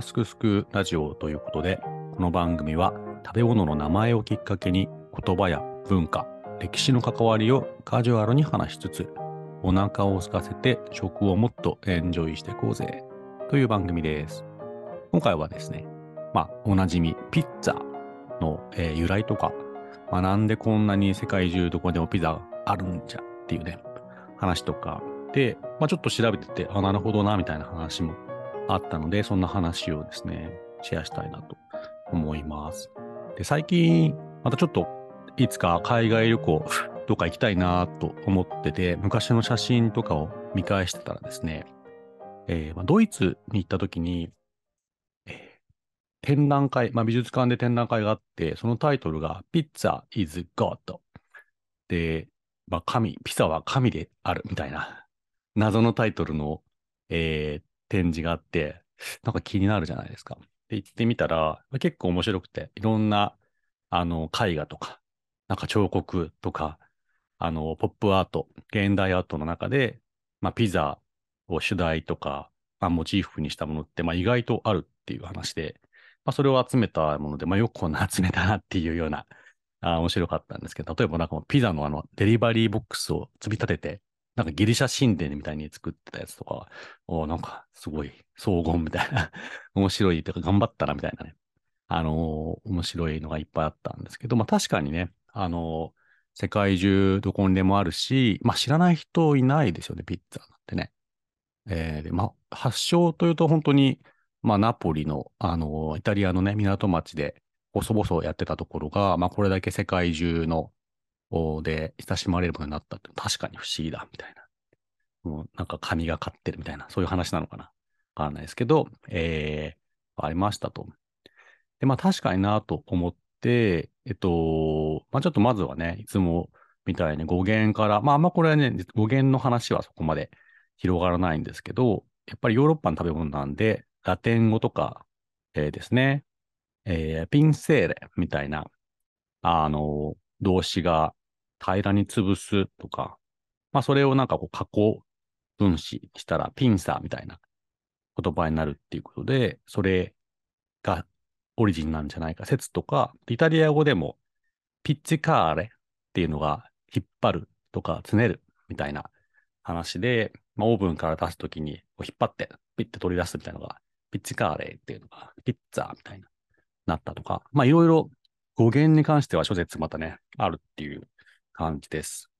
すくすくラジオということで、この番組は食べ物の名前をきっかけに言葉や文化、歴史の関わりをカジュアルに話しつつ、お腹を空かせて食をもっとエンジョイしていこうぜという番組です。今回はですね、まあ、おなじみピッツァの、えー、由来とか、まあ、なんでこんなに世界中どこでもピザあるんじゃっていうね、話とかで、まあ、ちょっと調べてて、あ、なるほどな、みたいな話もあったので、そんな話をですね、シェアしたいなと思います。で、最近、またちょっと、いつか海外旅行、どっか行きたいなと思ってて、昔の写真とかを見返してたらですね、えー、まあ、ドイツに行った時に、えー、展覧会、まあ、美術館で展覧会があって、そのタイトルが Pizza is God で、まあ、神、ピザは神であるみたいな謎のタイトルの、えー、展示があって、なんか気になるじゃないですか。で、行ってみたら、結構面白くて、いろんな、あの、絵画とか、なんか彫刻とか、あの、ポップアート、現代アートの中で、まあ、ピザを主題とか、まあ、モチーフにしたものって、まあ、意外とあるっていう話で、まあ、それを集めたもので、まあ、よくこんな集めたなっていうような、あ面白かったんですけど、例えばなんかピザのあの、デリバリーボックスを積み立てて、なんかギリシャ神殿みたいに作ってたやつとか、おなんかすごい荘厳みたいな 面白いというか頑張ったなみたいなね、あのー、面白いのがいっぱいあったんですけど、まあ確かにね、あのー、世界中どこにでもあるし、まあ知らない人いないですよね、ピッツァなんてね。えー、で、まあ発祥というと本当に、まあナポリの、あのー、イタリアのね、港町で細々やってたところが、まあこれだけ世界中ので親しまれるものになったって確かに不思議だみたいな。もうなんか神がかってるみたいな、そういう話なのかな。わからないですけど、えー、ありましたと。で、まあ確かになと思って、えっと、まあちょっとまずはね、いつもみたいに語源から、まああんまこれはね、語源の話はそこまで広がらないんですけど、やっぱりヨーロッパの食べ物なんで、ラテン語とか、えー、ですね、えー、ピンセーレみたいな、あの、動詞が平らに潰すとか、まあそれをなんかこう加工分子したらピンサーみたいな言葉になるっていうことで、それがオリジンなんじゃないか。説とか、イタリア語でもピッチカーレっていうのが引っ張るとかつねるみたいな話で、まあ、オーブンから出すときに引っ張ってピッて取り出すみたいなのがピッチカーレっていうのがピッツァーみたいななったとか、まあいろいろ語源に関しては諸説またね、あるっていう感じです。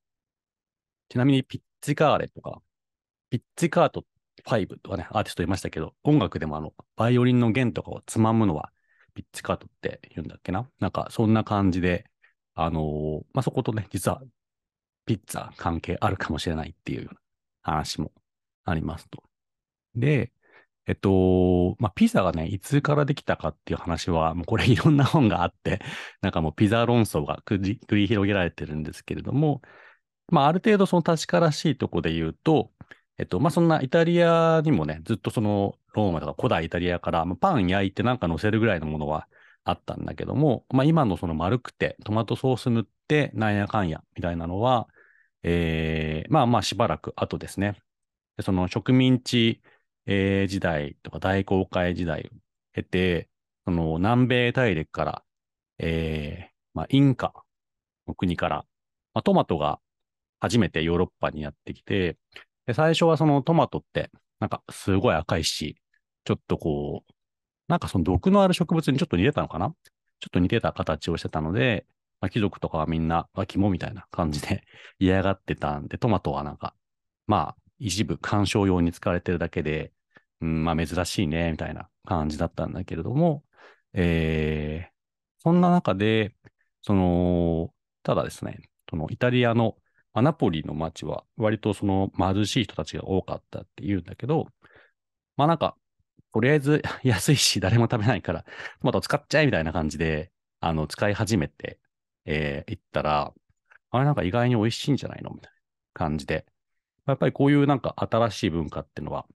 ちなみにピッチカーレとか、ピッチカート5とかね、アーティストいましたけど、音楽でもあの、バイオリンの弦とかをつまむのは、ピッチカートって言うんだっけな？なんか、そんな感じで、あのー、まあ、そことね、実は、ピッツァ関係あるかもしれないっていう話もありますと。で、えっと、まあ、ピザがね、いつからできたかっていう話は、もうこれいろんな本があって、なんかもうピザ論争が繰り広げられてるんですけれども、まあ、ある程度その確からしいとこで言うと、えっと、まあ、そんなイタリアにもね、ずっとそのローマとか古代イタリアから、まあ、パン焼いてなんか乗せるぐらいのものはあったんだけども、まあ、今のその丸くてトマトソース塗ってなんやかんやみたいなのは、えー、まあまあしばらく後ですね。でその植民地えー、時代とか大航海時代を経て、その南米大陸から、えー、まあ、インカの国から、まあ、トマトが初めてヨーロッパにやってきて、で最初はそのトマトって、なんかすごい赤いし、ちょっとこう、なんかその毒のある植物にちょっと似てたのかな？ちょっと似てた形をしてたので、まあ、貴族とかはみんな、あ、肝みたいな感じで 嫌がってたんで、トマトはなんか、まあ、一部鑑賞用に使われてるだけで、うん、まあ珍しいね、みたいな感じだったんだけれども、えー、そんな中で、その、ただですね、そのイタリアのアナポリの街は割とその貧しい人たちが多かったって言うんだけど、まあなんか、とりあえず 安いし誰も食べないから、トマト使っちゃえみたいな感じで、あの、使い始めて、えー、行ったら、あれなんか意外に美味しいんじゃないの？みたいな感じで、やっぱりこういうなんか新しい文化っていうのは、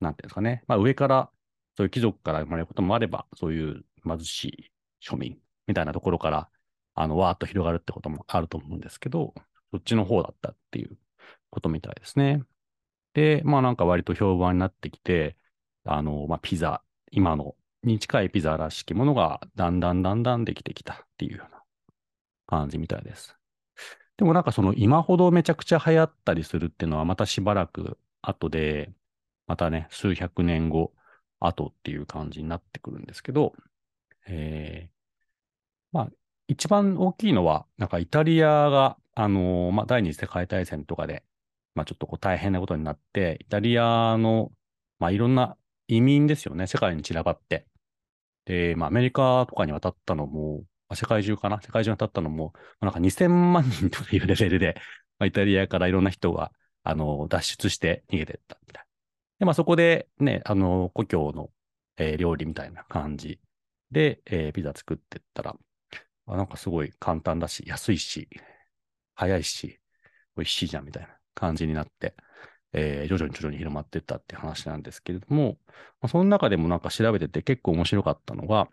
なんていうんですかね、まあ、上からそういう貴族から生まれることもあれば、そういう貧しい庶民みたいなところから、あの、わーっと広がるってこともあると思うんですけど、そっちの方だったっていうことみたいですね。で、まあなんか割と評判になってきて、あの、まあピザ今のに近いピザらしきものがだんだんだんだんできてきたっていうような感じみたいです。でもなんかその今ほどめちゃくちゃ流行ったりするっていうのはまたしばらく後で、またね、数百年後後っていう感じになってくるんですけど、えー、まあ、一番大きいのは、なんかイタリアが、あのー、まあ、第二次世界大戦とかで、まあ、ちょっとこう大変なことになって、イタリアの、まあ、いろんな移民ですよね、世界に散らばって。で、まあ、アメリカとかに渡ったのも、まあ、世界中かな？世界中に渡ったのも、まあ、なんか2000万人というレベルで、まあ、イタリアからいろんな人が、あの、脱出して逃げてったみたい。で、まあ、そこでね、あの、故郷の、えー、料理みたいな感じで、えー、ピザ作ってったら、あなんかすごい簡単だし、安いし、早いし、美味しいじゃんみたいな感じになって、えー、徐々に徐々に広まっていったって話なんですけれども、まあ、その中でもなんか調べてて結構面白かったのが、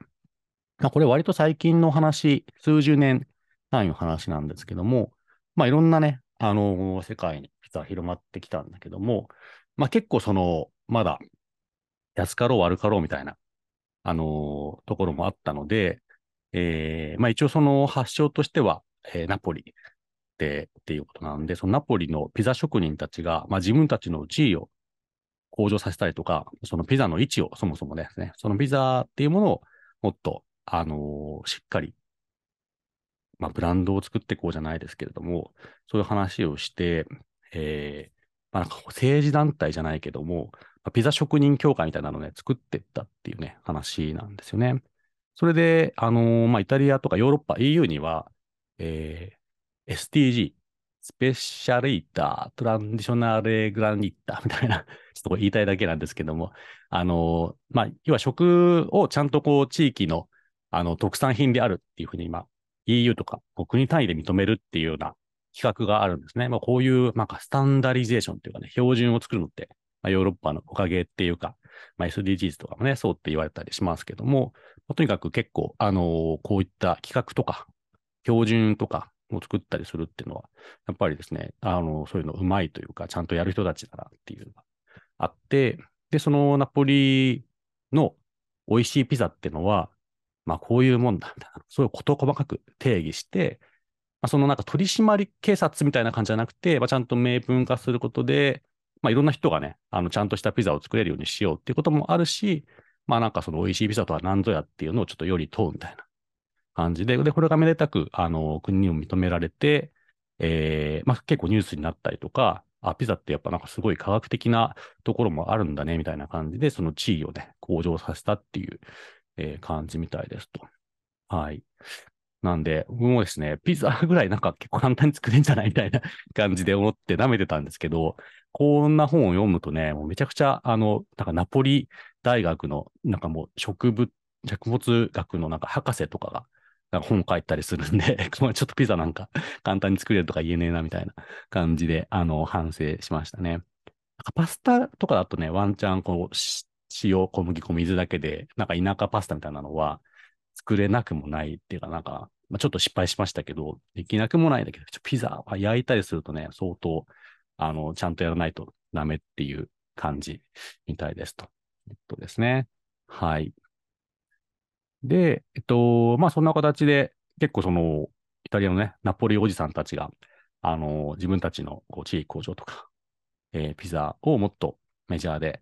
まあ、これ割と最近の話、数十年単位の話なんですけども、まあいろんなね、あのー、世界に実は広まってきたんだけども、まあ結構その、まだ安かろう悪かろうみたいな、あのー、ところもあったので、えー、まあ一応その発祥としては、えー、ナポリでっていうことなんで、そのナポリのピザ職人たちが、まあ自分たちの地位を向上させたりとか、そのピザの位置をそもそもですね、そのピザっていうものをもっと、あの、しっかり、まあブランドを作っていこうじゃないですけれども、そういう話をして、えー、まあなんか政治団体じゃないけども、まあ、ピザ職人協会みたいなのをね、作っていったっていうね、話なんですよね。それで、あのー、まあ、イタリアとかヨーロッパ、EU には、えー、STG、スペシャルイター、トランディショナレグラニッターみたいな、ちょっと言いたいだけなんですけども、あのー、まあ、要は食をちゃんとこう、地域の、あの、特産品であるっていうふうに今、EU とか国単位で認めるっていうような企画があるんですね。まあ、こういう、なんかスタンダリゼーションっていうかね、標準を作るのって、まあ、ヨーロッパのおかげっていうか、まあ、SDGs とかもね、そうって言われたりしますけども、まあ、とにかく結構、あのー、こういった企画とか、標準とかを作ったりするっていうのは、やっぱりですね、あのー、そういうのうまいというか、ちゃんとやる人たちだなっていうのがあって、で、そのナポリの美味しいピザっていうのは、まあこういうもんだ、みたいな、そういうことを細かく定義して、まあ、そのなんか取締り警察みたいな感じじゃなくて、まあ、ちゃんと明文化することで、まあ、いろんな人がね、あの、ちゃんとしたピザを作れるようにしようっていうこともあるし、まあなんかその美味しいピザとは何ぞやっていうのをちょっとより問うみたいな感じで、で、これがめでたく、あの、国にも認められて、えー、まあ結構ニュースになったりとか、あ、ピザってやっぱなんかすごい科学的なところもあるんだね、みたいな感じで、その地位をね、向上させたっていう、えー、感じみたいですと。はい。なんで、僕もですね、ピザぐらいなんか結構簡単に作れんじゃないみたいな 感じで思って舐めてたんですけど、こんな本を読むとね、もうめちゃくちゃ、あの、なんかナポリ大学の、なんかもう植物、植物学のなんか博士とかが、なんか本書いたりするんで、ちょっとピザなんか簡単に作れるとか言えねえなみたいな感じで、あの、反省しましたね。パスタとかだとね、ワンチャン、こう、塩、小麦粉、水だけで、なんか田舎パスタみたいなのは作れなくもないっていうかなんか、まあ、ちょっと失敗しましたけど、できなくもないんだけど、ピザは焼いたりするとね、相当、あの、ちゃんとやらないとダメっていう感じみたいですと。えっとですね。はい。で、えっと、まあそんな形で、結構その、イタリアのね、ナポリおじさんたちが、あの、自分たちのこう地域工場とか、えー、ピザをもっとメジャーで、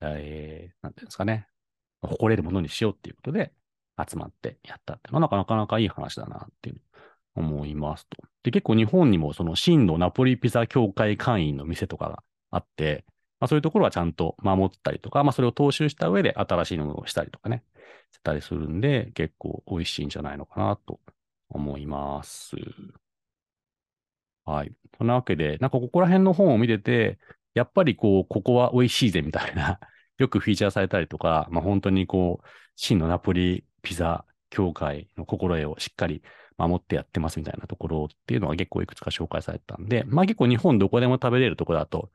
えー、なんていうんですかね、誇れるものにしようっていうことで、集まってやったっていうのはなかなかいい話だなっていう思いますと。で、結構日本にもその真のナポリピザ協会会員の店とかがあって、まあそういうところはちゃんと守ったりとか、まあそれを踏襲した上で新しいものをしたりとかね、したりするんで、結構美味しいんじゃないのかなと思います。はい。そんなわけで、なんかここら辺の本を見てて、やっぱりこう、ここは美味しいぜみたいな、よくフィーチャーされたりとか、まあ本当にこう、真のナポリピザ協会の心得をしっかり守ってやってますみたいなところっていうのが結構いくつか紹介されたんで、まあ結構日本どこでも食べれるところだと、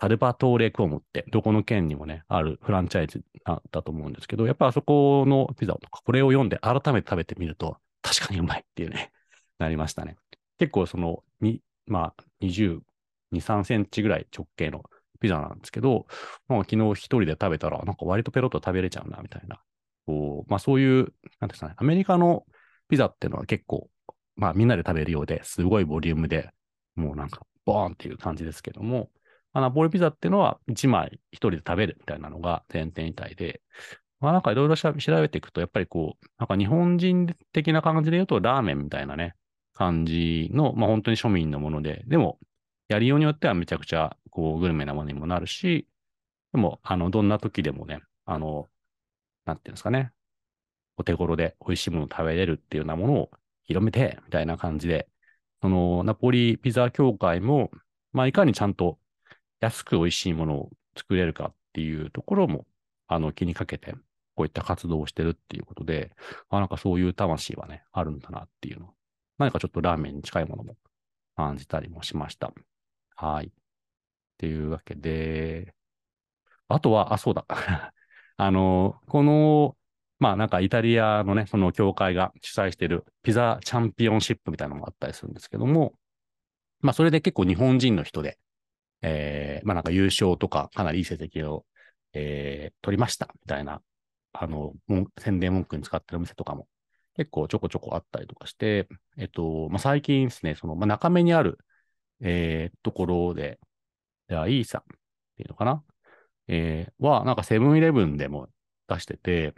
サルバトーレクオムってどこの県にもね、あるフランチャイズだったと思うんですけど、やっぱあそこのピザとか、これを読んで改めて食べてみると、確かにうまいっていうね、なりましたね。結構その、まあ、20、2、3センチぐらい直径のピザなんですけど、まあ、昨日一人で食べたら、なんか割とペロッと食べれちゃうな、みたいな。こう、まあそういう、なんですかね、アメリカのピザっていうのは結構、まあみんなで食べるようですごいボリュームで、もうなんかボーンっていう感じですけども、まあ、ナポリピザっていうのは1枚一人で食べるみたいなのが前提みたいで、まあなんかいろいろ調べていくと、やっぱりこう、なんか日本人的な感じで言うとラーメンみたいなね、感じの、まあ本当に庶民のもので、でも、やりようによってはめちゃくちゃこうグルメなものにもなるし、でも、あの、どんな時でもね、あの、なんていうんですかね、お手頃で美味しいものを食べれるっていうようなものを広めて、みたいな感じで、そのナポリピザ協会も、まあ、いかにちゃんと安く美味しいものを作れるかっていうところも、あの、気にかけて、こういった活動をしてるっていうことで、あなんかそういう魂はね、あるんだなっていうの。何かちょっとラーメンに近いものも感じたりもしました。はい。っていうわけで、あとは、あ、そうだ。あの、この、まあなんかイタリアのね、その協会が主催しているピザチャンピオンシップみたいなのもあったりするんですけども、まあそれで結構日本人の人で、えー、まあなんか優勝とかかなりいい成績を、えー、取りましたみたいな、あの、宣伝文句に使ってるお店とかも結構ちょこちょこあったりとかして、えっと、まあ最近ですね、その、まあ中目にある、えー、ところで、じゃあ、イーさんっていうのかな？えー、は、なんかセブンイレブンでも出してて、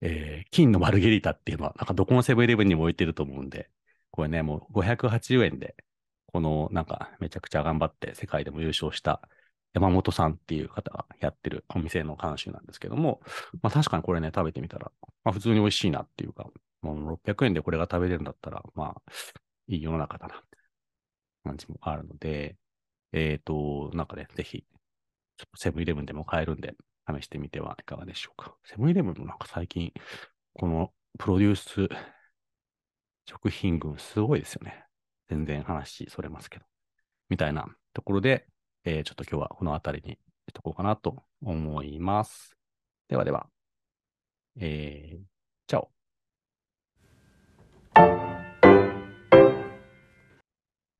えー、金のマルゲリータっていうのは、なんかどこのセブンイレブンにも置いてると思うんで、これね、もう580円で、このなんかめちゃくちゃ頑張って世界でも優勝した山本さんっていう方がやってるお店の監修なんですけども、まあ確かにこれね、食べてみたら、まあ普通に美味しいなっていうか、もう600円でこれが食べれるんだったら、まあ、いい世の中だな。っ感じもあるので、えっ、ー、と、なんかね、ぜひ、セブンイレブンでも買えるんで、試してみてはいかがでしょうか。セブンイレブンのなんか最近、このプロデュース食品群すごいですよね。全然話それますけど。みたいなところで、えー、ちょっと今日はこの辺りにしとこうかなと思います。ではでは、えー、